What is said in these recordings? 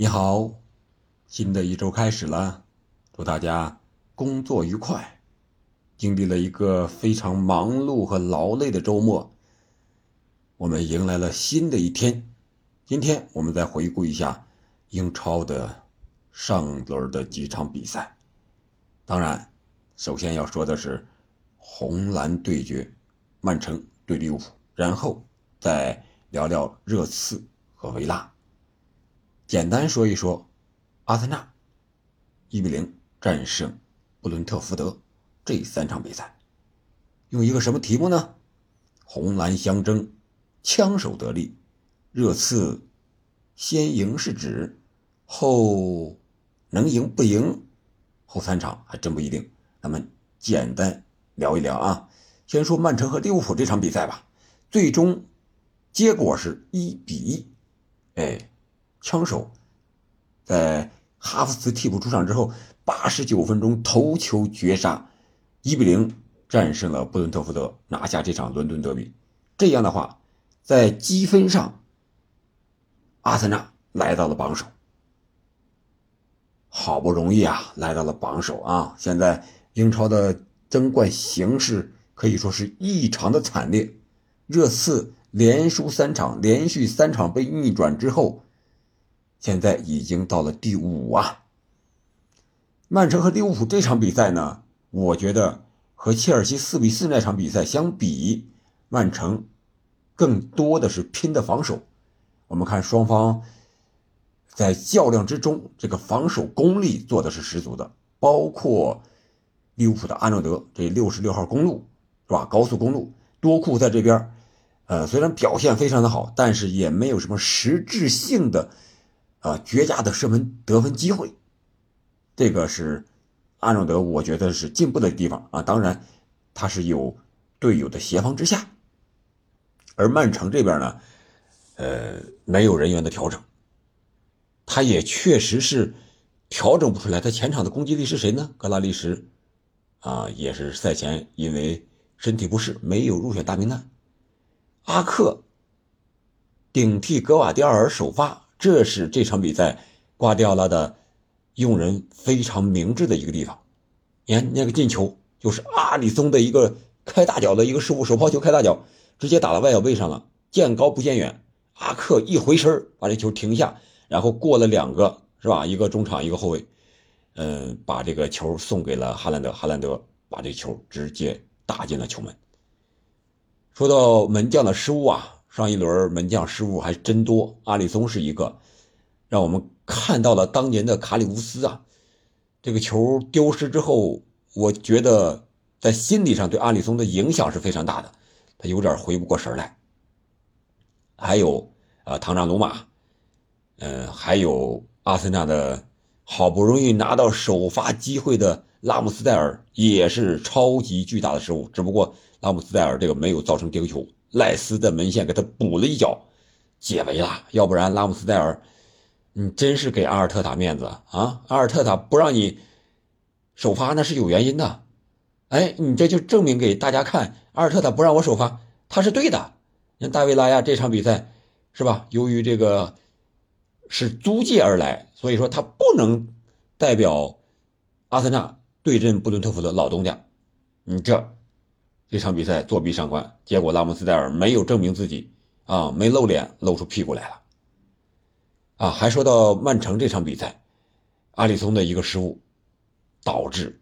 你好，新的一周开始了，祝大家工作愉快。经历了一个非常忙碌和劳累的周末，我们迎来了新的一天。今天我们再回顾一下英超的上轮的几场比赛。当然，首先要说的是红蓝对决，曼城对利物浦，然后再聊聊热刺和维拉。简单说一说，阿森纳一比零战胜布伦特福德这三场比赛，用一个什么题目呢？红蓝相争，枪手得利，热刺先赢是指后能赢不赢？后三场还真不一定。咱们简单聊一聊啊。先说曼城和利物浦这场比赛吧，最终结果是一比一，哎。枪手在哈弗茨替补出场之后，八十九分钟头球绝杀，一比零战胜了布伦特福德，拿下这场伦敦德比。这样的话，在积分上，阿森纳来到了榜首。好不容易啊，来到了榜首啊！现在英超的争冠形势可以说是异常的惨烈，热刺连输三场，连续三场被逆转之后。现在已经到了第五啊！曼城和利物浦这场比赛呢，我觉得和切尔西四比四那场比赛相比，曼城更多的是拼的防守。我们看双方在较量之中，这个防守功力做的是十足的。包括利物浦的阿诺德这六十六号公路是吧？高速公路多库在这边，呃，虽然表现非常的好，但是也没有什么实质性的。啊，绝佳的射门得分机会，这个是阿诺德，我觉得是进步的地方啊。当然，他是有队友的协防之下，而曼城这边呢，呃，没有人员的调整，他也确实是调整不出来。他前场的攻击力是谁呢？格拉利什啊，也是赛前因为身体不适没有入选大名单。阿克顶替格瓦迪奥尔首发。这是这场比赛瓜迪奥拉的用人非常明智的一个地方。你看那个进球，就是阿里松的一个开大脚的一个失误，手抛球开大脚，直接打到外脚背上了，见高不见远。阿克一回身把这球停下，然后过了两个是吧？一个中场，一个后卫，嗯，把这个球送给了哈兰德，哈兰德把这球直接打进了球门。说到门将的失误啊。上一轮门将失误还真多，阿里松是一个，让我们看到了当年的卡里乌斯啊。这个球丢失之后，我觉得在心理上对阿里松的影响是非常大的，他有点回不过神来。还有啊，唐纳鲁马，嗯，还有阿森纳的好不容易拿到首发机会的拉姆斯戴尔，也是超级巨大的失误。只不过拉姆斯戴尔这个没有造成丢球。赖斯的门线给他补了一脚，解围了。要不然拉姆斯戴尔，你真是给阿尔特塔面子啊！阿尔特塔不让你首发，那是有原因的。哎，你这就证明给大家看，阿尔特塔不让我首发，他是对的。你看大卫拉亚这场比赛是吧？由于这个是租借而来，所以说他不能代表阿森纳对阵布伦特福德老东家。你这。这场比赛作弊上官，结果拉姆斯戴尔没有证明自己，啊，没露脸，露出屁股来了，啊，还说到曼城这场比赛，阿里松的一个失误，导致，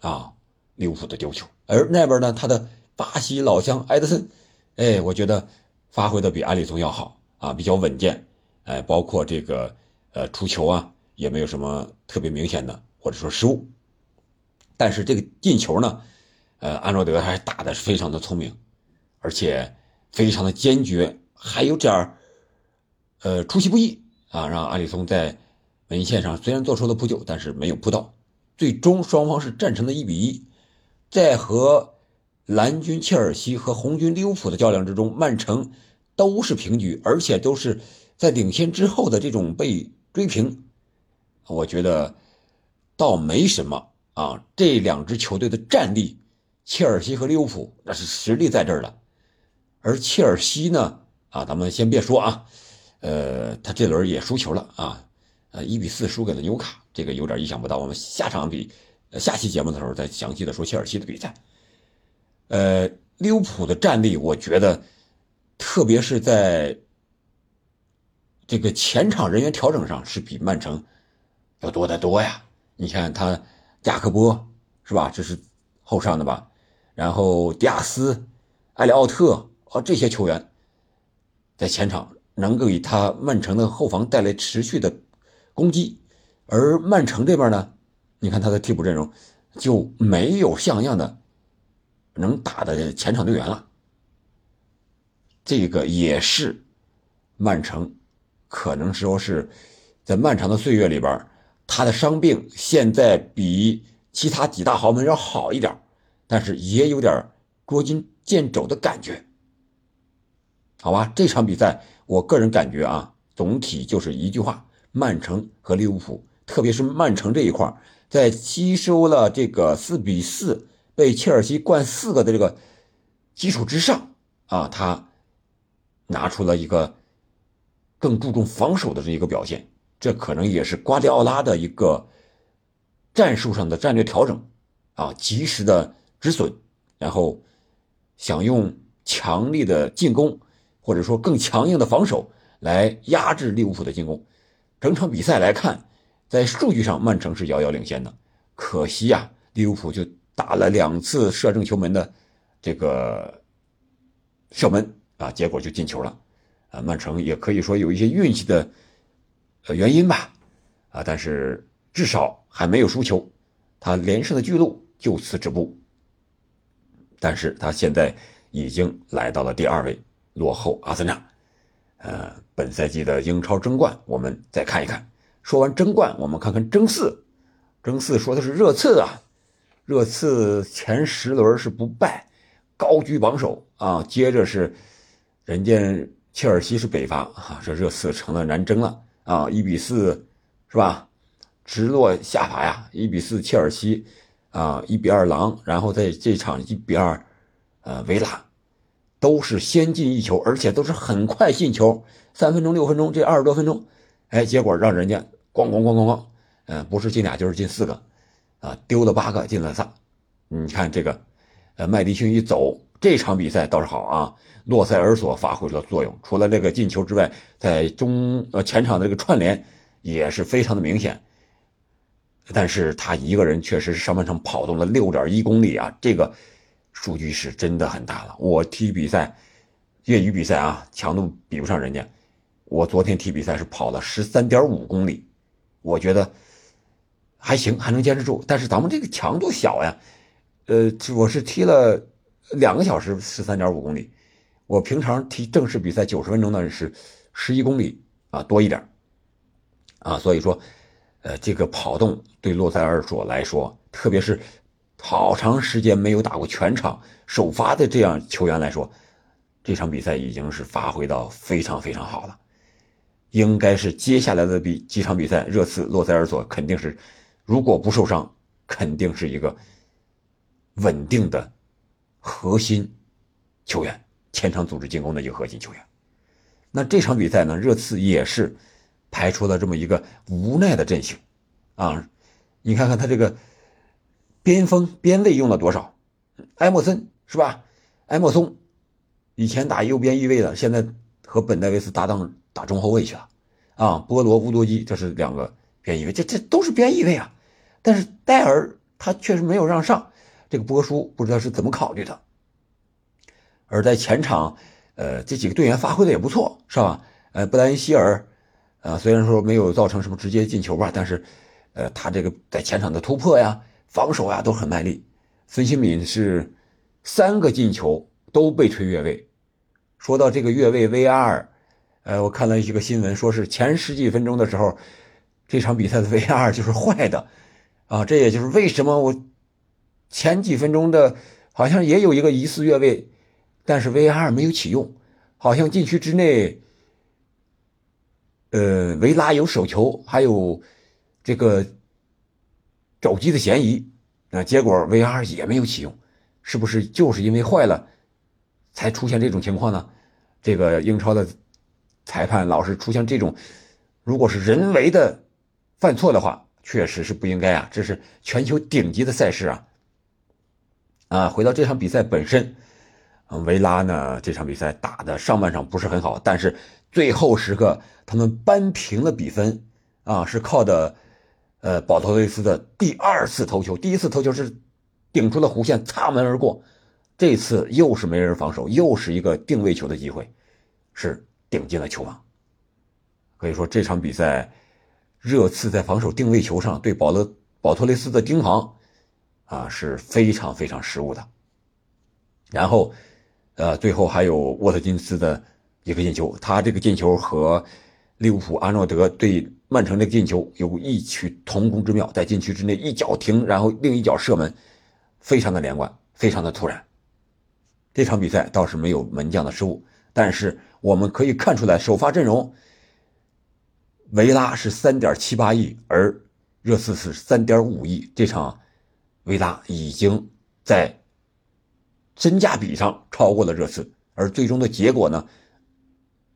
啊，利物浦的丢球，而那边呢，他的巴西老乡埃德森，哎，我觉得发挥的比阿里松要好，啊，比较稳健，哎，包括这个，呃，出球啊，也没有什么特别明显的或者说失误，但是这个进球呢？呃，安诺德还是打的是非常的聪明，而且非常的坚决，还有点儿，呃，出其不意啊，让阿里松在门线上虽然做出了扑救，但是没有扑到。最终双方是战成了一比一。在和蓝军切尔西和红军利物浦的较量之中，曼城都是平局，而且都是在领先之后的这种被追平。我觉得倒没什么啊，这两支球队的战力。切尔西和利物浦那是实力在这儿了，而切尔西呢，啊，咱们先别说啊，呃，他这轮也输球了啊，呃，一比四输给了纽卡，这个有点意想不到。我们下场比，下期节目的时候再详细的说切尔西的比赛。呃，利物浦的战力，我觉得，特别是在这个前场人员调整上，是比曼城要多得多呀。你看他加克波是吧？这是后上的吧？然后迪亚斯、埃里奥特啊这些球员在前场能够给他曼城的后防带来持续的。攻击，而曼城这边呢，你看他的替补阵容就没有像样的能打的前场队员了。这个也是曼城可能说是在漫长的岁月里边，他的伤病现在比其他几大豪门要好一点，但是也有点捉襟见肘的感觉。好吧，这场比赛我个人感觉啊，总体就是一句话。曼城和利物浦，特别是曼城这一块在吸收了这个四比四被切尔西灌四个的这个基础之上啊，他拿出了一个更注重防守的这一个表现，这可能也是瓜迪奥拉的一个战术上的战略调整啊，及时的止损，然后想用强力的进攻或者说更强硬的防守来压制利物浦的进攻。整场比赛来看，在数据上曼城是遥遥领先的，可惜呀，利物浦就打了两次射正球门的这个射门啊，结果就进球了，啊，曼城也可以说有一些运气的呃原因吧，啊，但是至少还没有输球，他连胜的记录就此止步，但是他现在已经来到了第二位，落后阿森纳。呃，本赛季的英超争冠，我们再看一看。说完争冠，我们看看争四。争四说的是热刺啊，热刺前十轮是不败，高居榜首啊。接着是人家切尔西是北伐啊，这热刺成了南征了啊。一比四是吧？直落下滑呀。一比四切尔西啊，一比二狼，然后在这场一比二，呃，维拉。都是先进一球，而且都是很快进球，三分钟、六分钟，这二十多分钟，哎，结果让人家咣咣咣咣咣，嗯，不是进俩就是进四个，啊，丢了八个，进了仨。你看这个，呃，麦迪逊一走，这场比赛倒是好啊，洛塞尔索发挥了作用，除了这个进球之外，在中呃前场的这个串联也是非常的明显。但是他一个人确实是上半场跑动了六点一公里啊，这个。数据是真的很大了。我踢比赛，业余比赛啊，强度比不上人家。我昨天踢比赛是跑了十三点五公里，我觉得还行，还能坚持住。但是咱们这个强度小呀，呃，我是踢了两个小时十三点五公里。我平常踢正式比赛九十分钟呢是十一公里啊多一点啊，所以说，呃，这个跑动对洛塞尔索来说，特别是。好长时间没有打过全场首发的这样球员来说，这场比赛已经是发挥到非常非常好了，应该是接下来的比几场比赛，热刺、洛塞尔索肯定是，如果不受伤，肯定是一个稳定的核心球员，前场组织进攻的一个核心球员。那这场比赛呢，热刺也是排出了这么一个无奈的阵型，啊，你看看他这个。边锋边卫用了多少？埃莫森是吧？埃莫松以前打右边翼位的，现在和本戴维斯搭档打中后卫去了。啊，波罗乌多基这是两个边翼位，这这都是边翼位啊。但是戴尔他确实没有让上，这个波叔不知道是怎么考虑的。而在前场，呃，这几个队员发挥的也不错，是吧？呃，布莱恩希尔，啊，虽然说没有造成什么直接进球吧，但是，呃，他这个在前场的突破呀。防守呀都很卖力，孙兴敏是三个进球都被吹越位。说到这个越位 VR，呃，我看了一个新闻，说是前十几分钟的时候，这场比赛的 VR 就是 坏的，啊，这也就是为什么我前几分钟的好像也有一个疑似越位，但是 VR 没有启用，好像禁区之内，呃，维拉有手球，还有这个。肘击的嫌疑，啊，结果 VR 也没有启用，是不是就是因为坏了，才出现这种情况呢？这个英超的裁判老是出现这种，如果是人为的犯错的话，确实是不应该啊！这是全球顶级的赛事啊！啊，回到这场比赛本身，维拉呢这场比赛打的上半场不是很好，但是最后时刻他们扳平了比分啊，是靠的呃保托雷斯的第二次头球，第一次头球是顶出了弧线，擦门而过，这次又是没人防守，又是一个定位球的机会，是顶进了球网。可以说这场比赛，热刺在防守定位球上对保勒保托雷斯的盯防，啊是非常非常失误的。然后，呃，最后还有沃特金斯的一个进球，他这个进球和利物浦阿诺德对曼城那个进球有异曲同工之妙，在禁区之内一脚停，然后另一脚射门，非常的连贯，非常的突然。这场比赛倒是没有门将的失误，但是我们可以看出来首发阵容。维拉是三点七八亿，而热刺是三点五亿。这场，维拉已经在身价比上超过了热刺，而最终的结果呢，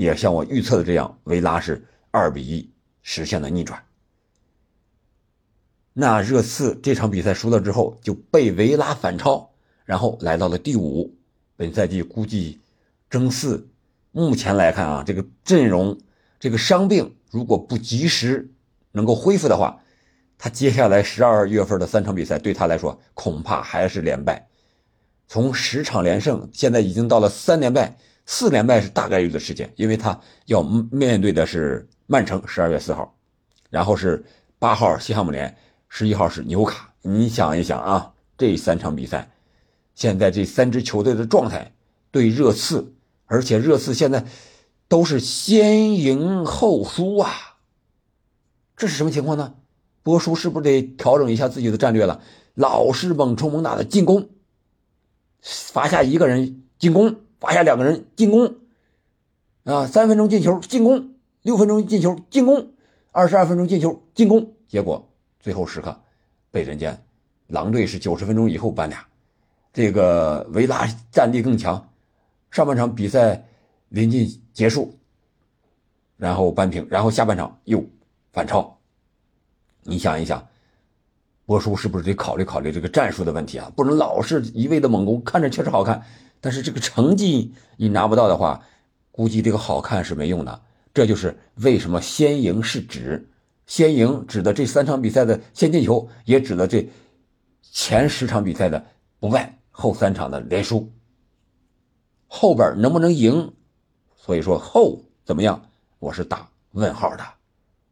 也像我预测的这样，维拉是二比一实现了逆转。那热刺这场比赛输了之后，就被维拉反超，然后来到了第五。本赛季估计争四，目前来看啊，这个阵容，这个伤病。如果不及时能够恢复的话，他接下来十二月份的三场比赛对他来说恐怕还是连败。从十场连胜，现在已经到了三连败，四连败是大概率的事件，因为他要面对的是曼城，十二月四号，然后是八号西汉姆联，十一号是纽卡。你想一想啊，这三场比赛，现在这三支球队的状态对热刺，而且热刺现在。都是先赢后输啊，这是什么情况呢？波叔是不是得调整一下自己的战略了？老是猛冲猛打的进攻，罚下一个人进攻，罚下两个人进攻，啊，三分钟进球进攻，六分钟进球进攻，二十二分钟进球进攻，结果最后时刻被人家狼队是九十分钟以后扳俩，这个维拉战力更强，上半场比赛。临近结束，然后扳平，然后下半场又反超。你想一想，波叔是不是得考虑考虑这个战术的问题啊？不能老是一味的猛攻，看着确实好看，但是这个成绩你拿不到的话，估计这个好看是没用的。这就是为什么先赢是指先赢指的这三场比赛的先进球，也指的这前十场比赛的不败，后三场的连输。后边能不能赢？所以说后怎么样？我是打问号的，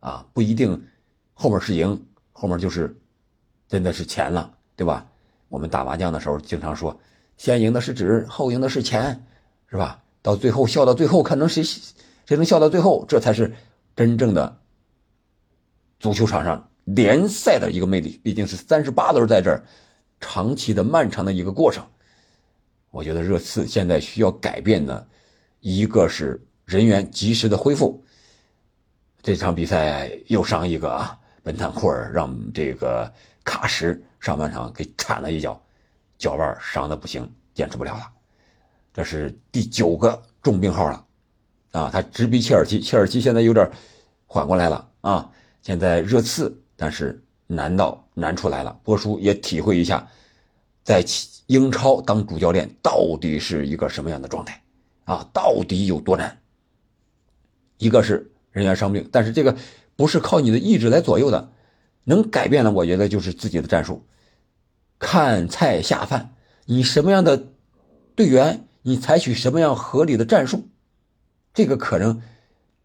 啊，不一定后面是赢，后面就是真的是钱了，对吧？我们打麻将的时候经常说，先赢的是纸，后赢的是钱，是吧？到最后笑到最后，看能谁谁能笑到最后，这才是真正的足球场上联赛的一个魅力。毕竟是三十八轮在这儿，长期的漫长的一个过程。我觉得热刺现在需要改变的。一个是人员及时的恢复，这场比赛又伤一个啊，本坦库尔让这个卡什上半场给铲了一脚，脚腕伤的不行，坚持不了了。这是第九个重病号了，啊，他直逼切尔西，切尔西现在有点缓过来了啊，现在热刺，但是难到难出来了。波叔也体会一下，在英超当主教练到底是一个什么样的状态。啊，到底有多难？一个是人员伤病，但是这个不是靠你的意志来左右的，能改变的，我觉得就是自己的战术。看菜下饭，你什么样的队员，你采取什么样合理的战术，这个可能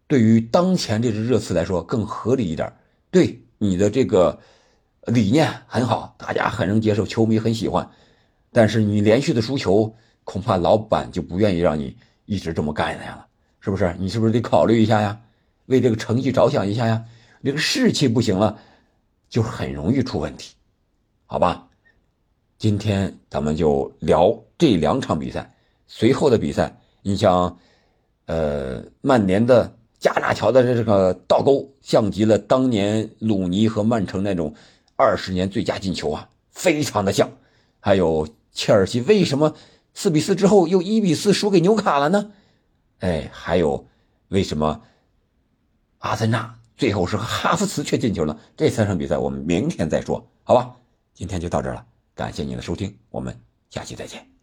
对于当前这支热刺来说更合理一点。对你的这个理念很好，大家很能接受，球迷很喜欢，但是你连续的输球，恐怕老板就不愿意让你。一直这么干下了，是不是？你是不是得考虑一下呀？为这个成绩着想一下呀？这个士气不行了，就很容易出问题，好吧？今天咱们就聊这两场比赛，随后的比赛，你像，呃，曼联的加纳乔的这个倒钩，像极了当年鲁尼和曼城那种二十年最佳进球啊，非常的像。还有切尔西为什么四比四之后又一比四输给纽卡了呢？哎，还有为什么阿森纳最后是哈弗茨却进球了？这三场比赛我们明天再说，好吧？今天就到这儿了。感谢您的收听我们下期再见。